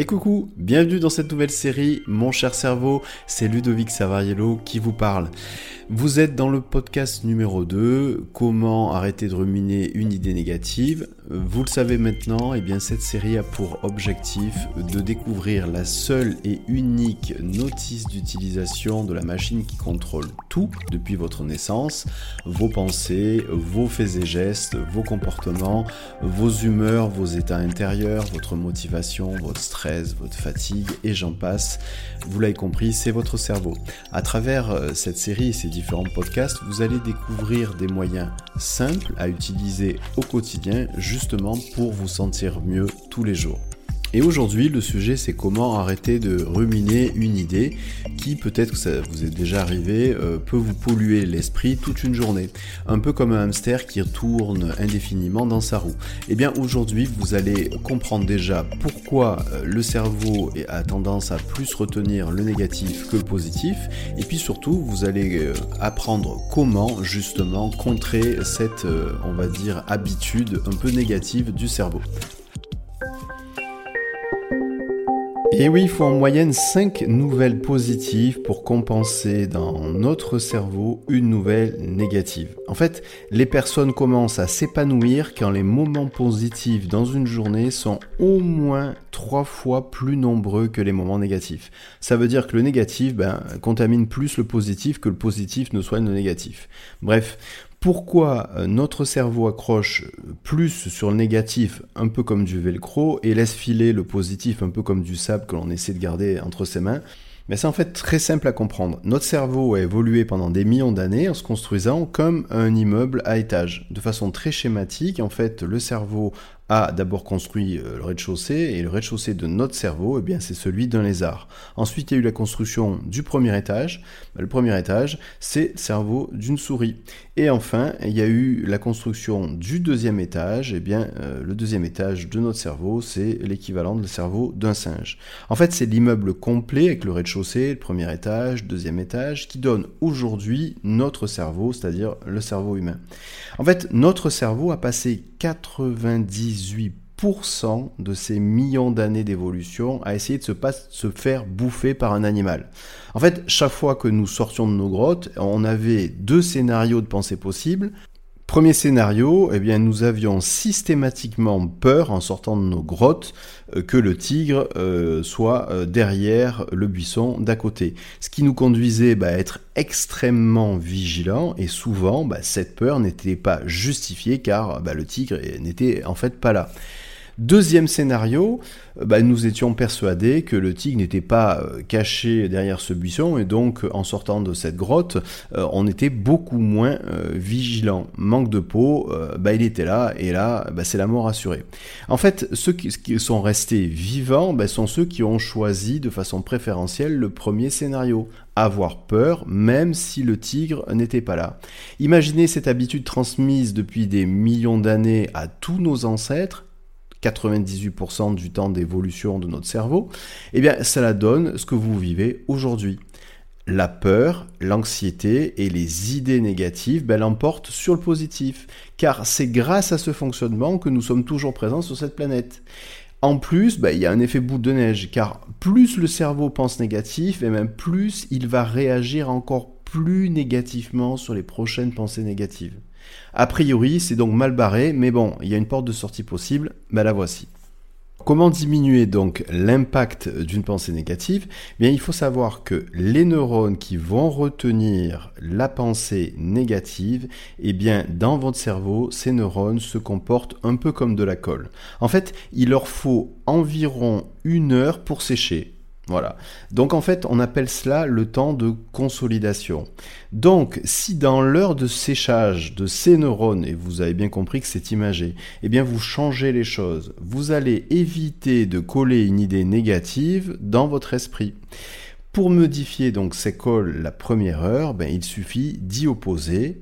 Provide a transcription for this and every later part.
Et coucou, bienvenue dans cette nouvelle série Mon cher cerveau, c'est Ludovic Savariello qui vous parle. Vous êtes dans le podcast numéro 2, comment arrêter de ruminer une idée négative. Vous le savez maintenant, eh bien cette série a pour objectif de découvrir la seule et unique notice d'utilisation de la machine qui contrôle tout depuis votre naissance, vos pensées, vos faits et gestes, vos comportements, vos humeurs, vos états intérieurs, votre motivation, votre stress, votre fatigue et j'en passe. Vous l'avez compris, c'est votre cerveau. À travers euh, cette série et différents podcasts, vous allez découvrir des moyens simples à utiliser au quotidien justement pour vous sentir mieux tous les jours. Et aujourd'hui, le sujet, c'est comment arrêter de ruminer une idée qui, peut-être que ça vous est déjà arrivé, euh, peut vous polluer l'esprit toute une journée. Un peu comme un hamster qui tourne indéfiniment dans sa roue. Eh bien aujourd'hui, vous allez comprendre déjà pourquoi euh, le cerveau a tendance à plus retenir le négatif que le positif. Et puis surtout, vous allez euh, apprendre comment justement contrer cette, on va dire, habitude un peu négative du cerveau. Et oui, il faut en moyenne 5 nouvelles positives pour compenser dans notre cerveau une nouvelle négative. En fait, les personnes commencent à s'épanouir quand les moments positifs dans une journée sont au moins 3 fois plus nombreux que les moments négatifs. Ça veut dire que le négatif ben, contamine plus le positif que le positif ne soigne le négatif. Bref, pourquoi euh, notre cerveau accroche plus sur le négatif, un peu comme du velcro, et laisse filer le positif, un peu comme du sable que l'on essaie de garder entre ses mains mais c'est en fait très simple à comprendre. Notre cerveau a évolué pendant des millions d'années en se construisant comme un immeuble à étage. De façon très schématique, en fait, le cerveau a d'abord construit euh, le rez-de-chaussée, et le rez-de-chaussée de notre cerveau, eh bien, c'est celui d'un lézard. Ensuite, il y a eu la construction du premier étage. Le premier étage, c'est le cerveau d'une souris. Et enfin, il y a eu la construction du deuxième étage. Eh bien, euh, le deuxième étage de notre cerveau, c'est l'équivalent de le cerveau d'un singe. En fait, c'est l'immeuble complet avec le rez-de-chaussée, le premier étage, deuxième étage, qui donne aujourd'hui notre cerveau, c'est-à-dire le cerveau humain. En fait, notre cerveau a passé 98% de ces millions d'années d'évolution à essayer de se, se faire bouffer par un animal. En fait, chaque fois que nous sortions de nos grottes, on avait deux scénarios de pensée possibles. Premier scénario, eh bien, nous avions systématiquement peur en sortant de nos grottes euh, que le tigre euh, soit euh, derrière le buisson d'à côté. Ce qui nous conduisait bah, à être extrêmement vigilants et souvent bah, cette peur n'était pas justifiée car bah, le tigre n'était en fait pas là. Deuxième scénario, euh, bah, nous étions persuadés que le tigre n'était pas euh, caché derrière ce buisson et donc en sortant de cette grotte, euh, on était beaucoup moins vigilant. Manque de peau, bah, il était là et là, bah, c'est la mort assurée. En fait, ceux qui, sont restés vivants bah, sont ceux qui ont choisi de façon préférentielle le premier scénario, avoir peur même si le tigre n'était pas là. Imaginez cette habitude transmise depuis des millions d'années à tous nos ancêtres 98% du temps d'évolution de notre cerveau, eh bien cela donne ce que vous vivez aujourd'hui. La peur, l'anxiété et les idées négatives ben, l'emportent sur le positif, car c'est grâce à ce fonctionnement que nous sommes toujours présents sur cette planète. En plus, ben, il y a un effet bout de neige, car plus le cerveau pense négatif, et même plus il va réagir encore plus négativement sur les prochaines pensées négatives. A priori, c'est donc mal barré, mais bon, il y a une porte de sortie possible, mais la voici. Comment diminuer donc l'impact d'une pensée négative? Eh Bien, il faut savoir que les neurones qui vont retenir la pensée négative, eh bien, dans votre cerveau, ces neurones se comportent un peu comme de la colle. En fait, il leur faut environ une heure pour sécher. Voilà. Donc en fait, on appelle cela le temps de consolidation. Donc, si dans l'heure de séchage de ces neurones, et vous avez bien compris que c'est imagé, eh bien vous changez les choses. Vous allez éviter de coller une idée négative dans votre esprit. Pour modifier donc ces cols la première heure, ben, il suffit d'y opposer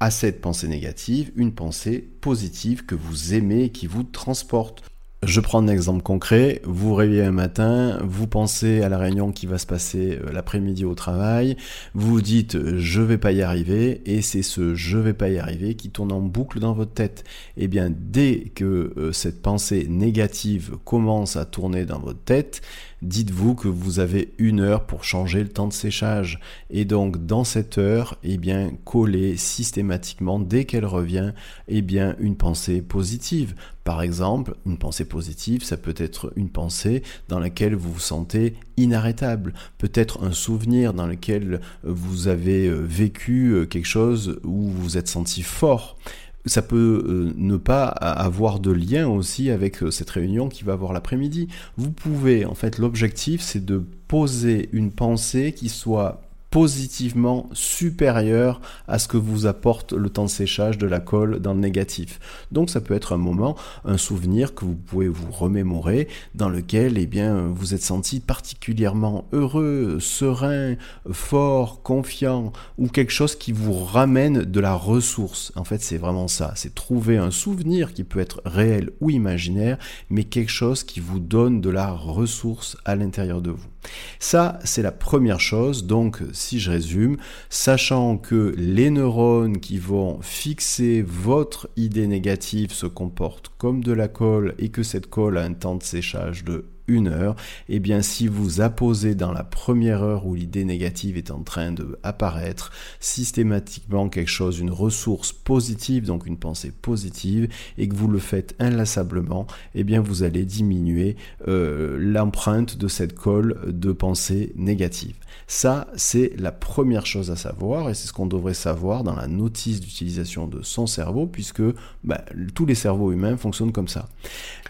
à cette pensée négative une pensée positive que vous aimez, qui vous transporte. Je prends un exemple concret. Vous réveillez un matin, vous pensez à la réunion qui va se passer euh, l'après-midi au travail, vous dites je vais pas y arriver et c'est ce je vais pas y arriver qui tourne en boucle dans votre tête. Et eh bien dès que euh, cette pensée négative commence à tourner dans votre tête, dites-vous que vous avez une heure pour changer le temps de séchage. Et donc, dans cette heure, eh bien, collez systématiquement, dès qu'elle revient, eh bien, une pensée positive. Par exemple, une pensée positive, ça peut être une pensée dans laquelle vous vous sentez inarrêtable, peut-être un souvenir dans lequel vous avez euh, vécu euh, quelque chose où vous vous êtes senti fort ça peut euh, ne pas avoir de lien aussi avec euh, cette réunion qui va avoir l'après-midi. Vous pouvez, en fait, l'objectif, c'est de poser une pensée qui soit positivement supérieur à ce que vous apporte le temps de séchage de la colle dans le négatif. Donc ça peut être un moment, un souvenir que vous pouvez vous remémorer dans lequel eh bien, vous êtes senti particulièrement heureux, serein, fort, confiant ou quelque chose qui vous ramène de la ressource. En fait c'est vraiment ça, c'est trouver un souvenir qui peut être réel ou imaginaire mais quelque chose qui vous donne de la ressource à l'intérieur de vous. Ça, c'est la première chose. Donc, si je résume, sachant que les neurones qui vont fixer votre idée négative se comportent comme de la colle et que cette colle a un temps de séchage de une heure, et eh bien si vous apposez dans la première heure où l'idée négative est en train de apparaître systématiquement quelque chose, une ressource positive, donc une pensée positive, et que vous le faites inlassablement, et eh bien vous allez diminuer euh, l'empreinte de cette colle de pensée négative. Ça, c'est la première chose à savoir, et c'est ce qu'on devrait savoir dans la notice d'utilisation de son cerveau, puisque bah, tous les cerveaux humains fonctionnent comme ça.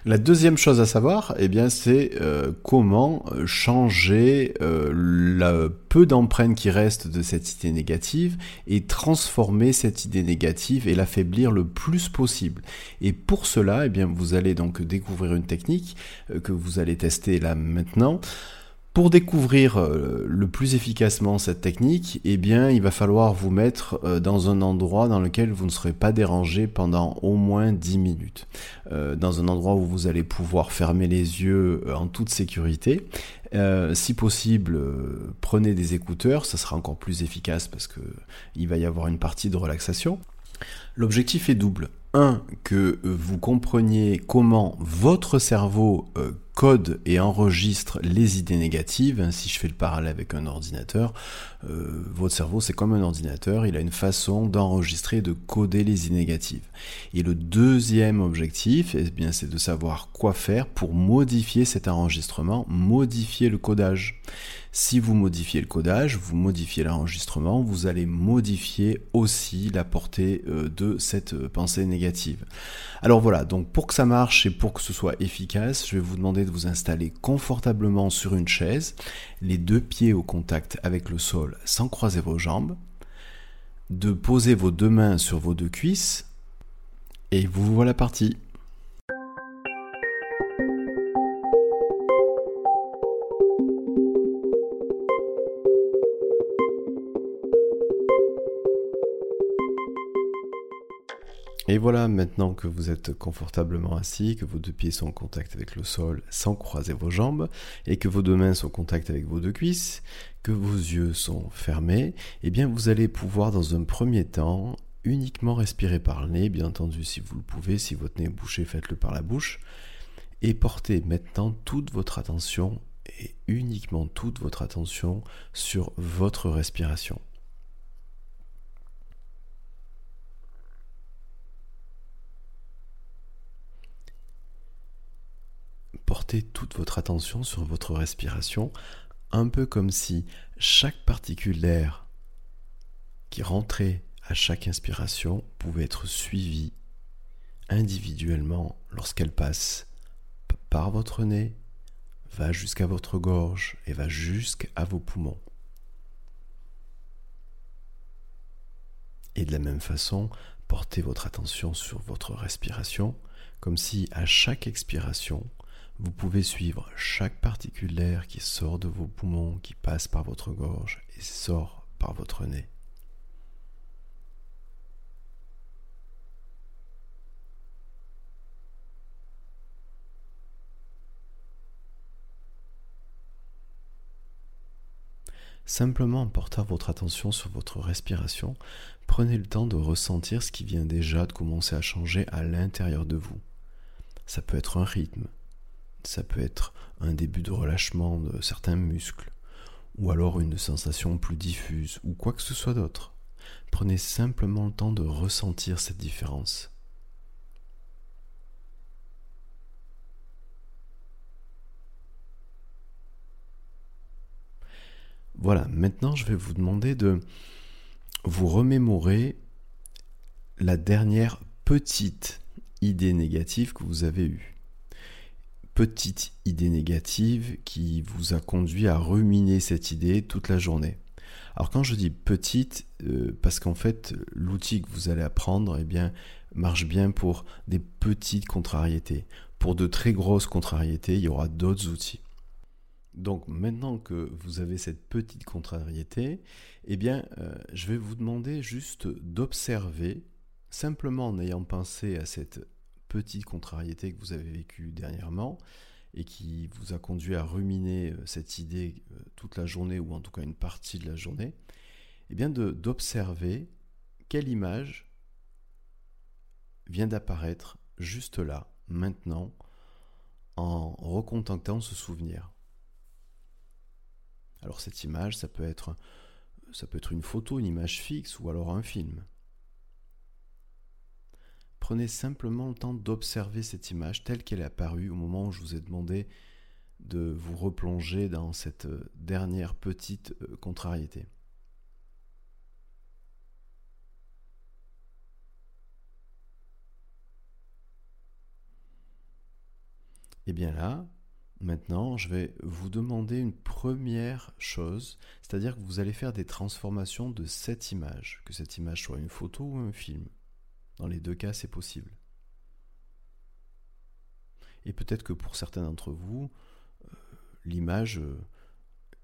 La deuxième chose à savoir, eh bien, c'est euh, comment euh, changer euh, le peu d'empreintes qui reste de cette idée négative et transformer cette idée négative et l'affaiblir le plus possible. Et pour cela, eh bien, vous allez donc découvrir une technique que vous allez tester là maintenant. Pour découvrir euh, le plus efficacement cette technique, eh bien, il va falloir vous mettre euh, dans un endroit dans lequel vous ne serez pas dérangé pendant au moins 10 minutes. Euh, dans un endroit où vous allez pouvoir fermer les yeux en toute sécurité. si possible, prenez des écouteurs, ça sera encore plus efficace parce que il va y avoir une partie de relaxation. L'objectif est double. Un, que vous compreniez comment votre cerveau code et enregistre les idées négatives. Si je fais le parallèle avec un ordinateur, euh, votre cerveau c'est comme un ordinateur, il a une façon d'enregistrer, de coder les idées négatives. Et le deuxième objectif, eh bien, c'est de savoir quoi faire pour modifier cet enregistrement, modifier le codage. Si vous modifiez le codage, vous modifiez l'enregistrement, vous allez modifier aussi la portée euh, de cette euh, pensée négative. Alors voilà, donc pour que ça marche et pour que ce soit efficace, je vais vous demander de vous installer confortablement sur une chaise, les deux pieds au contact avec le sol sans croiser vos jambes, de poser vos deux mains sur vos deux cuisses, et vous voilà parti. Et voilà, maintenant que vous êtes confortablement assis, que vos deux pieds sont en contact avec le sol sans croiser vos jambes, et que vos deux mains sont en contact avec vos deux cuisses, que vos yeux sont fermés, eh bien vous allez pouvoir dans un premier temps uniquement respirer par le nez, bien entendu si vous le pouvez, si votre nez est bouché, faites-le par la bouche, et portez maintenant toute votre attention, et uniquement toute votre attention sur votre respiration. Portez toute votre attention sur votre respiration, un peu comme si chaque particule d'air qui rentrait à chaque inspiration pouvait être suivie individuellement lorsqu'elle passe par votre nez, va jusqu'à votre gorge et va jusqu'à vos poumons. Et de la même façon, portez votre attention sur votre respiration, comme si à chaque expiration, vous pouvez suivre chaque particule d'air qui sort de vos poumons, qui passe par votre gorge et sort par votre nez. Simplement en portant votre attention sur votre respiration, prenez le temps de ressentir ce qui vient déjà de commencer à changer à l'intérieur de vous. Ça peut être un rythme, ça peut être un début de relâchement de certains muscles, ou alors une sensation plus diffuse, ou quoi que ce soit d'autre. Prenez simplement le temps de ressentir cette différence. Voilà, maintenant je vais vous demander de vous remémorer la dernière petite idée négative que vous avez eue. Petite idée négative qui vous a conduit à ruminer cette idée toute la journée. Alors quand je dis petite, euh, parce qu'en fait l'outil que vous allez apprendre eh bien, marche bien pour des petites contrariétés. Pour de très grosses contrariétés, il y aura d'autres outils. Donc maintenant que vous avez cette petite contrariété, eh bien, euh, je vais vous demander juste d'observer, simplement en ayant pensé à cette petite contrariété que vous avez vécue dernièrement et qui vous a conduit à ruminer euh, cette idée euh, toute la journée ou en tout cas une partie de la journée, eh bien d'observer quelle image vient d'apparaître juste là, maintenant, en recontactant ce souvenir. Alors cette image, ça peut être ça peut être une photo, une image fixe ou alors un film. Prenez simplement le temps d'observer cette image telle qu'elle est apparue au moment où je vous ai demandé de vous replonger dans cette dernière petite euh, contrariété. Et eh bien là, Maintenant, je vais vous demander une première chose, c'est-à-dire que vous allez faire des transformations de cette image, que cette image soit une photo ou un film. Dans les deux cas, c'est possible. Et peut-être que pour certains d'entre vous, euh, l'image, euh,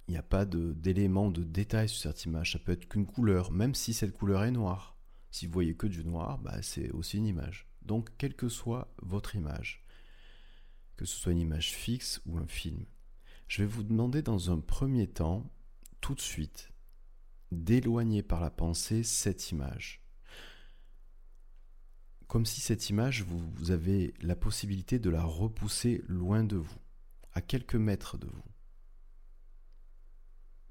il n'y a pas d'éléments de, détail sur cette image. Ça peut être qu'une couleur, même si cette couleur est noire. Si vous voyez que du noir, bah, c'est aussi une image. Donc, quelle que soit votre image, que ce soit une image fixe ou un film. Je vais vous demander dans un premier temps, tout de suite, d'éloigner par la pensée cette image. Comme si cette image, vous, avez la possibilité de la repousser loin de vous, à quelques mètres de vous.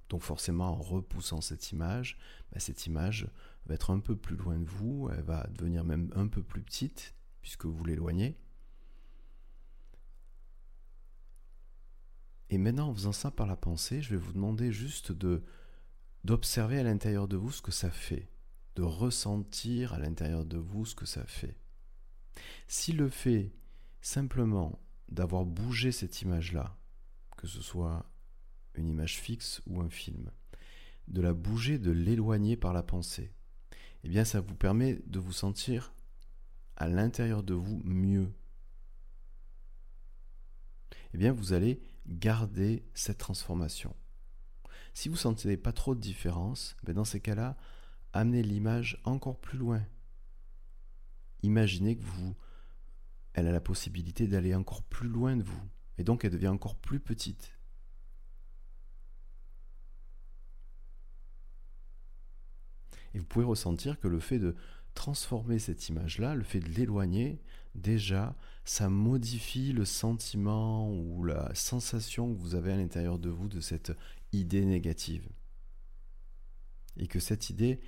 Donc forcément, en repoussant cette image, bah, cette image va être un peu plus loin de vous, elle va devenir même un peu plus petite, puisque vous l'éloignez. Et maintenant, en faisant ça par la pensée, je vais vous demander juste de d'observer à l'intérieur de vous ce que ça fait, ressentir à l'intérieur de vous ce que ça fait. Si le fait simplement d'avoir bougé cette image-là, que ce soit une image fixe ou un film, de la bouger, de l'éloigner par la pensée, eh bien ça vous permet de vous sentir à l'intérieur de vous mieux. Eh bien vous allez garder cette transformation. Si vous ne sentez pas trop de différence, ben dans ces cas-là, amenez l'image encore plus loin. Imaginez que vous, elle a la possibilité d'aller encore plus loin de vous, et donc elle devient encore plus petite. Et vous pouvez ressentir que le fait de transformer cette image-là, le fait de l'éloigner, déjà, ça modifie le sentiment ou la sensation que vous avez à l'intérieur de vous de cette idée négative. Et que cette idée,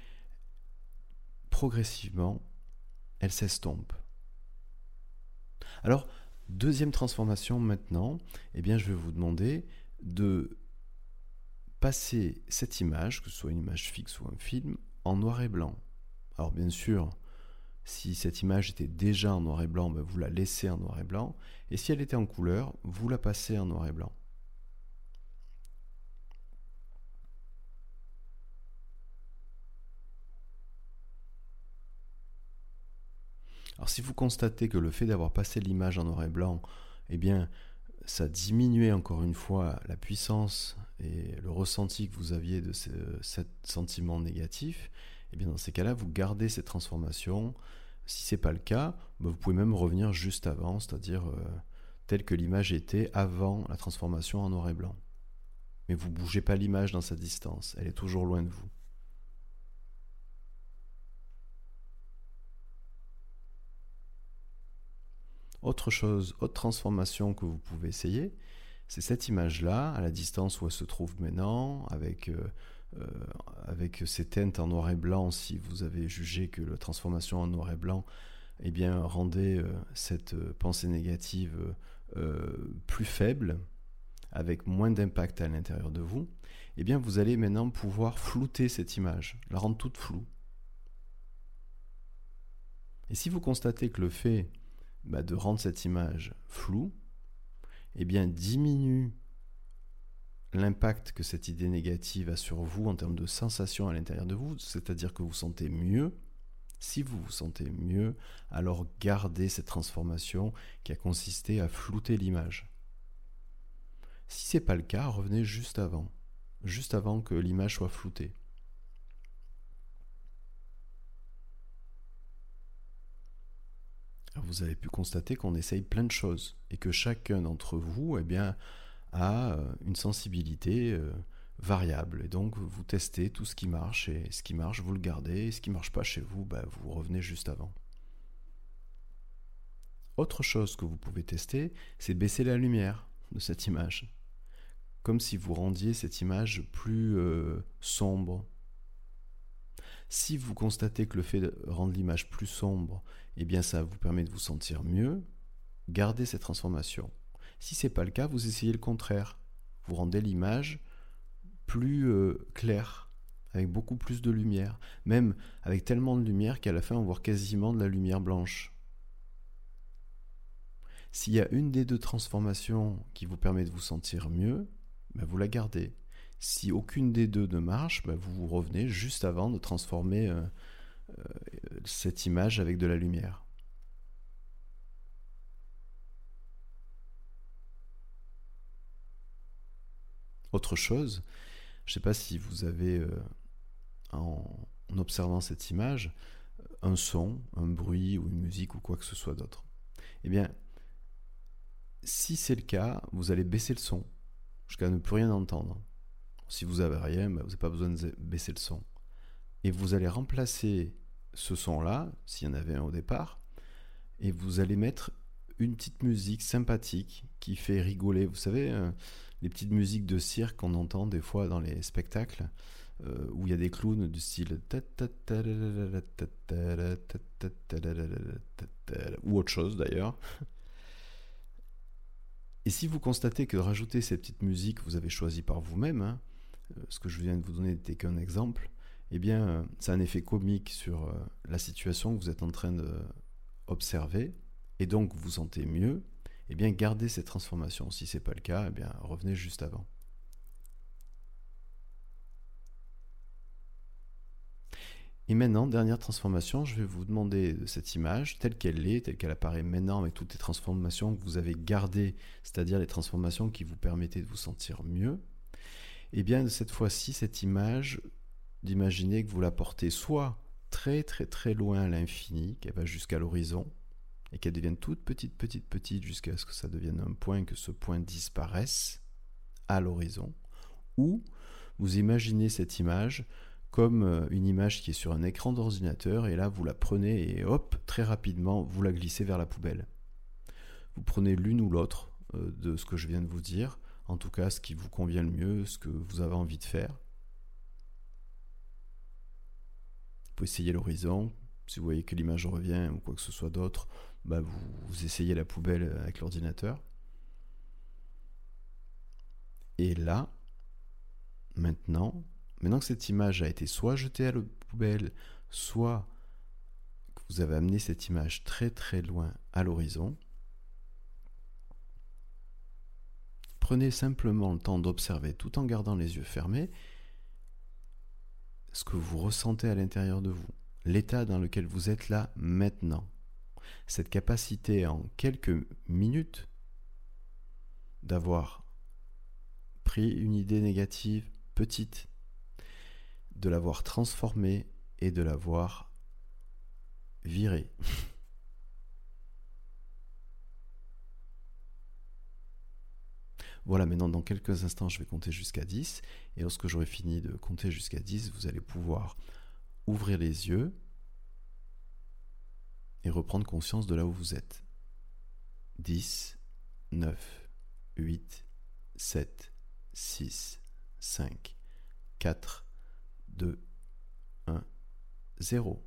progressivement, elle s'estompe. Alors, deuxième transformation maintenant, eh bien, je vais vous demander de passer cette image, que ce soit une image fixe ou un film, en noir et blanc. Alors bien sûr, si cette image était déjà en noir et blanc, ben, vous la laissez en noir et blanc. Et si elle était en couleur, vous la passez en noir et blanc. Alors si vous constatez que le fait d'avoir passé l'image en noir et blanc, eh bien, ça diminuait encore une fois la puissance et le ressenti que vous aviez de ce, sentiment négatif, eh bien dans ces cas-là, vous gardez cette transformation. Si c'est pas le cas, bah, vous pouvez même revenir juste avant, c'est-à-dire euh, tel que l'image était avant la transformation en noir et blanc. mais vous bougez pas l'image dans sa distance, elle est toujours loin de vous. Autre chose, autre transformation que vous pouvez essayer, c'est cette image-là, à la distance où elle se trouve maintenant, avec, euh, euh, avec ses teintes en noir et blanc, si vous avez jugé que la transformation en noir et blanc eh bien, rendait euh, cette pensée négative plus faible, avec moins d'impact à l'intérieur de vous, eh bien, vous allez maintenant pouvoir flouter cette image, la rendre toute floue. Et si vous constatez que le fait bah, de rendre cette image floue, eh bien diminue l'impact que cette idée négative a sur vous en termes de sensation à l'intérieur de vous, c'est-à-dire que vous sentez mieux. Si vous vous sentez mieux, alors gardez cette transformation qui a consisté à flouter l'image. Si c'est pas le cas, revenez juste avant, juste avant que l'image soit floutée. Vous avez pu constater qu'on essaye plein de choses et que chacun d'entre vous eh bien, a euh, une sensibilité euh, variable. Et donc vous testez tout ce qui marche et ce qui marche, vous le gardez. Et ce qui ne marche pas chez vous, bah, vous revenez juste avant. Autre chose que vous pouvez tester, c'est baisser la lumière de cette image. Comme si vous rendiez cette image plus euh, sombre, si vous constatez que le fait de rendre l'image plus sombre, eh bien ça vous permet de vous sentir mieux, gardez cette transformation. Si c'est pas le cas, vous essayez le contraire. Vous rendez l'image plus euh, claire, avec beaucoup plus de lumière, même avec tellement de lumière qu'à la fin on voit quasiment de la lumière blanche. S'il y a une des deux transformations qui vous permet de vous sentir mieux, ben vous la gardez. Si aucune des deux ne marche, bah, vous revenez juste avant de transformer euh, cette image avec de la lumière. Autre chose, je ne sais pas si vous avez, euh, en, observant cette image, un son, un bruit ou une musique ou quoi que ce soit d'autre. Eh bien, si c'est le cas, vous allez baisser le son jusqu'à ne plus rien entendre. Si vous avez rien, bah, vous n'avez pas besoin de baisser le son. Et vous allez remplacer ce son-là, s'il y en avait un au départ, et vous allez mettre une petite musique sympathique qui fait rigoler. Vous savez, euh, les petites musiques de cirque qu'on entend des fois dans les spectacles, euh, où il y a des clowns du style ou autre chose d'ailleurs. Et si vous constatez que rajouter ces petites musiques, vous avez choisi par vous-même, hein, euh, ce que je viens de vous donner n'était qu'un exemple, eh bien, euh, ça a un effet comique sur euh, la situation que vous êtes en train d'observer, et donc vous vous sentez mieux, eh bien, gardez cette transformation. Si ce n'est pas le cas, eh bien, revenez juste avant. Et maintenant, dernière transformation, je vais vous demander de cette image, telle qu'elle est, telle qu'elle apparaît maintenant, avec toutes les transformations que vous avez gardées, c'est-à-dire les transformations qui vous permettaient de vous sentir mieux, et eh bien cette fois-ci, cette image, d'imaginer que vous la portez soit très très très loin à l'infini, qu'elle va jusqu'à l'horizon, et qu'elle devienne toute petite, petite, petite, jusqu'à ce que ça devienne un point, que ce point disparaisse à l'horizon, ou vous imaginez cette image comme euh, une image qui est sur un écran d'ordinateur, et là vous la prenez et hop, très rapidement, vous la glissez vers la poubelle. Vous prenez l'une ou l'autre euh, de ce que je viens de vous dire, en tout cas ce qui vous convient le mieux, ce que vous avez envie de faire. Vous pouvez essayer l'horizon, si vous voyez que l'image revient ou quoi que ce soit d'autre, bah vous, essayez la poubelle avec l'ordinateur. Et là, maintenant, maintenant que cette image a été soit jetée à la poubelle, soit que vous avez amené cette image très très loin à l'horizon, Prenez simplement le temps d'observer tout en gardant les yeux fermés ce que vous ressentez à l'intérieur de vous, l'état dans lequel vous êtes là maintenant. Cette capacité en quelques minutes d'avoir pris une idée négative petite, de l'avoir transformée et de l'avoir virée. Voilà, maintenant dans quelques instants, je vais compter jusqu'à 10. Et lorsque j'aurai fini de compter jusqu'à 10, vous allez pouvoir ouvrir les yeux et reprendre conscience de là où vous êtes. 10, 9, 8, 7, 6, 5, 4, 2, 1, 0.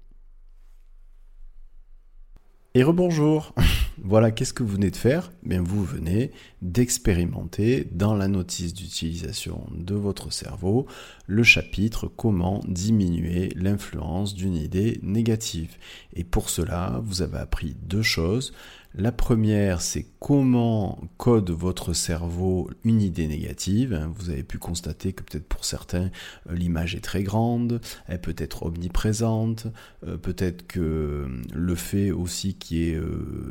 Et rebonjour Voilà, qu'est-ce que vous venez de faire? Bien, vous venez d'expérimenter dans la notice d'utilisation de votre cerveau le chapitre Comment diminuer l'influence d'une idée négative. Et pour cela, vous avez appris deux choses. La première, c'est comment code votre cerveau une idée négative. Vous avez pu constater que peut-être pour certains, euh, l'image est très grande, elle peut être omniprésente, euh, peut-être que euh, le fait aussi qu'il y ait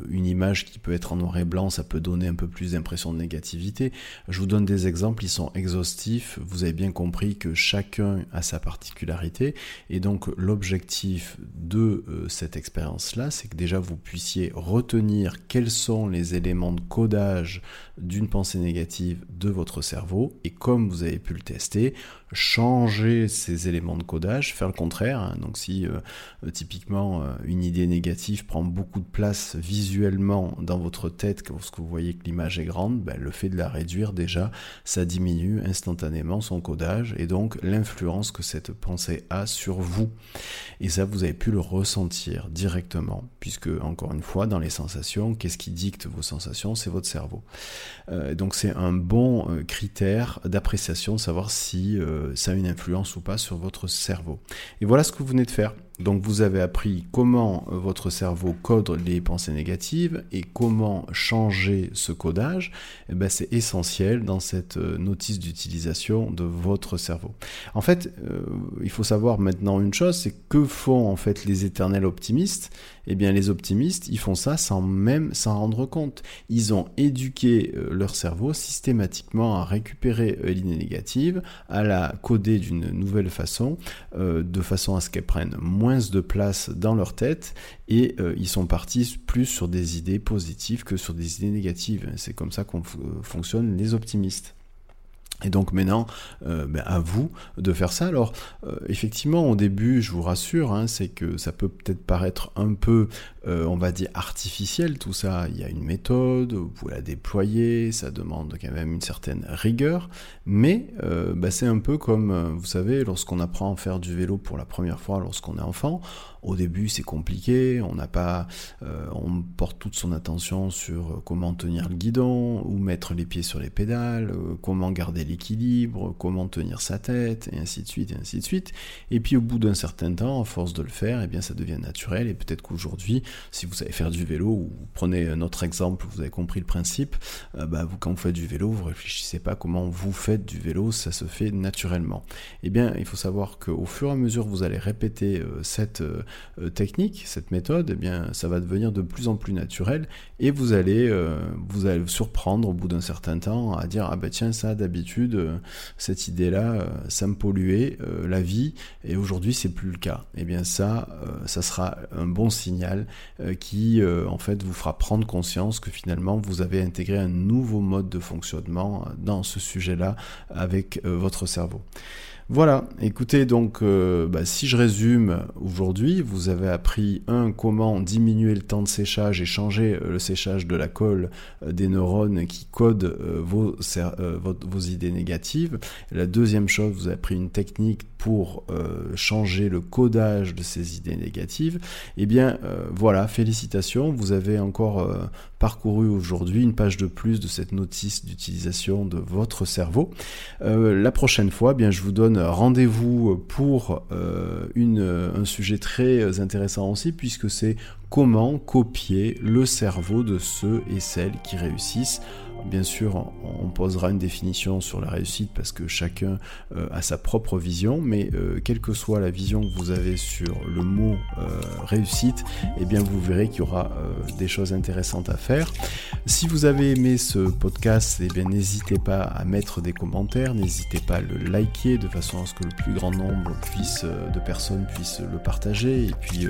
une image qui peut être en noir et blanc, ça peut donner un peu plus d'impression de négativité. Je vous donne des exemples, ils sont exhaustifs. Vous avez bien compris que chacun a sa particularité. Et donc l'objectif de cette expérience-là, c'est que déjà vous puissiez retenir quels sont les éléments de codage d'une pensée négative de votre cerveau et comme vous avez pu le tester, changer ces éléments de codage, faire le contraire. Hein. Donc si euh, euh, typiquement euh, une idée négative prend beaucoup de place visuellement dans votre tête lorsque vous voyez que l'image est grande, ben, le fait de la réduire déjà, ça diminue instantanément son codage et donc l'influence que cette pensée a sur vous. Et ça, vous avez pu le ressentir directement, puisque encore une fois, dans les sensations, qu'est-ce qui dicte vos sensations? C'est votre cerveau. Donc c'est un bon critère d'appréciation de savoir si ça a une influence ou pas sur votre cerveau. Et voilà ce que vous venez de faire. Donc vous avez appris comment euh, votre cerveau code les pensées négatives et comment changer ce codage. Eh ben, c'est essentiel dans cette euh, notice d'utilisation de votre cerveau. En fait, euh, il faut savoir maintenant une chose, c'est que font en fait les éternels optimistes? Eh bien les optimistes, ils font ça sans même s'en rendre compte. Ils ont éduqué leur cerveau systématiquement à récupérer l'idée négative, à la coder d'une nouvelle façon, de façon à ce qu'elle prenne moins de place dans leur tête et euh, ils sont partis plus sur des idées positives que sur des idées négatives. C'est comme ça qu'on fonctionne les optimistes. Et donc maintenant, euh, ben, à vous de faire ça. Alors euh, effectivement, au début, je vous rassure, hein, c'est que ça peut peut-être paraître un peu, euh, on va dire, artificiel tout ça. Il y a une méthode, vous pouvez la déployer, ça demande quand même une certaine rigueur, mais ben, c'est un peu comme, vous savez, lorsqu'on apprend à faire du vélo pour la première fois lorsqu'on est enfant, au début, c'est compliqué, on n'a pas, euh, on porte toute son attention sur comment tenir le guidon, ou mettre les pieds sur les pédales, euh, comment garder l'équilibre, comment tenir sa tête, et ainsi de suite, et ainsi de suite. Et puis au bout d'un certain temps, à force de le faire, eh bien ça devient naturel. Et peut-être qu'aujourd'hui, si vous savez faire du vélo, ou prenez un autre exemple, vous avez compris le principe, euh, bah, vous quand vous faites du vélo, vous réfléchissez pas comment vous faites du vélo, ça se fait naturellement. Eh bien, il faut savoir qu'au fur et à mesure que vous allez répéter cette euh, technique, cette méthode, eh bien, ça va devenir de plus en plus naturel et vous allez euh, vous allez surprendre au bout d'un certain temps à dire ah ben tiens ça d'habitude euh, cette idée là ça me polluait la vie et aujourd'hui c'est plus le cas. Eh bien ça ça sera un bon signal qui en fait vous fera prendre conscience que finalement vous avez intégré un nouveau mode de fonctionnement dans ce sujet-là avec votre cerveau. Voilà, écoutez, donc euh, bah, si je résume aujourd'hui, vous avez appris un comment diminuer le temps de séchage et changer euh, le séchage de la colle euh, des neurones qui codent vos, idées négatives. La deuxième chose, vous avez appris une technique pour changer le codage de ces idées négatives. Eh bien voilà, félicitations, vous avez encore parcouru aujourd'hui une page de plus de cette notice d'utilisation de votre cerveau. la prochaine fois, eh je vous rendez-vous pour euh, un sujet très intéressant aussi, puisque c'est comment copier le cerveau de ceux et celles qui réussissent Bien sûr, on posera une définition sur la réussite parce que chacun euh, a sa propre vision, mais euh, quelle que soit la vision que vous avez sur le mot euh, réussite, eh bien vous verrez qu'il y aura des choses intéressantes à faire. Si vous avez aimé ce podcast, eh bien n'hésitez pas à mettre des commentaires, n'hésitez pas à le liker de façon à ce que le plus grand nombre de personnes puissent le partager et puis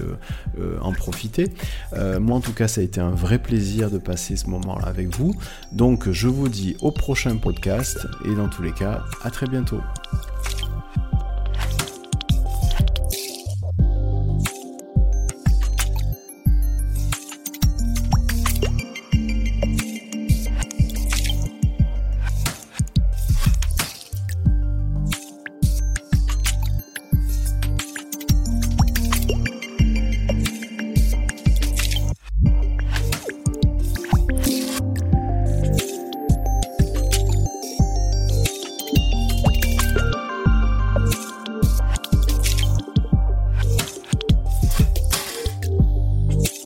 en profiter. moi en tout cas, ça a été un vrai plaisir de passer ce moment-là avec vous. Donc je vous dis au prochain podcast et dans tous les cas, à très bientôt.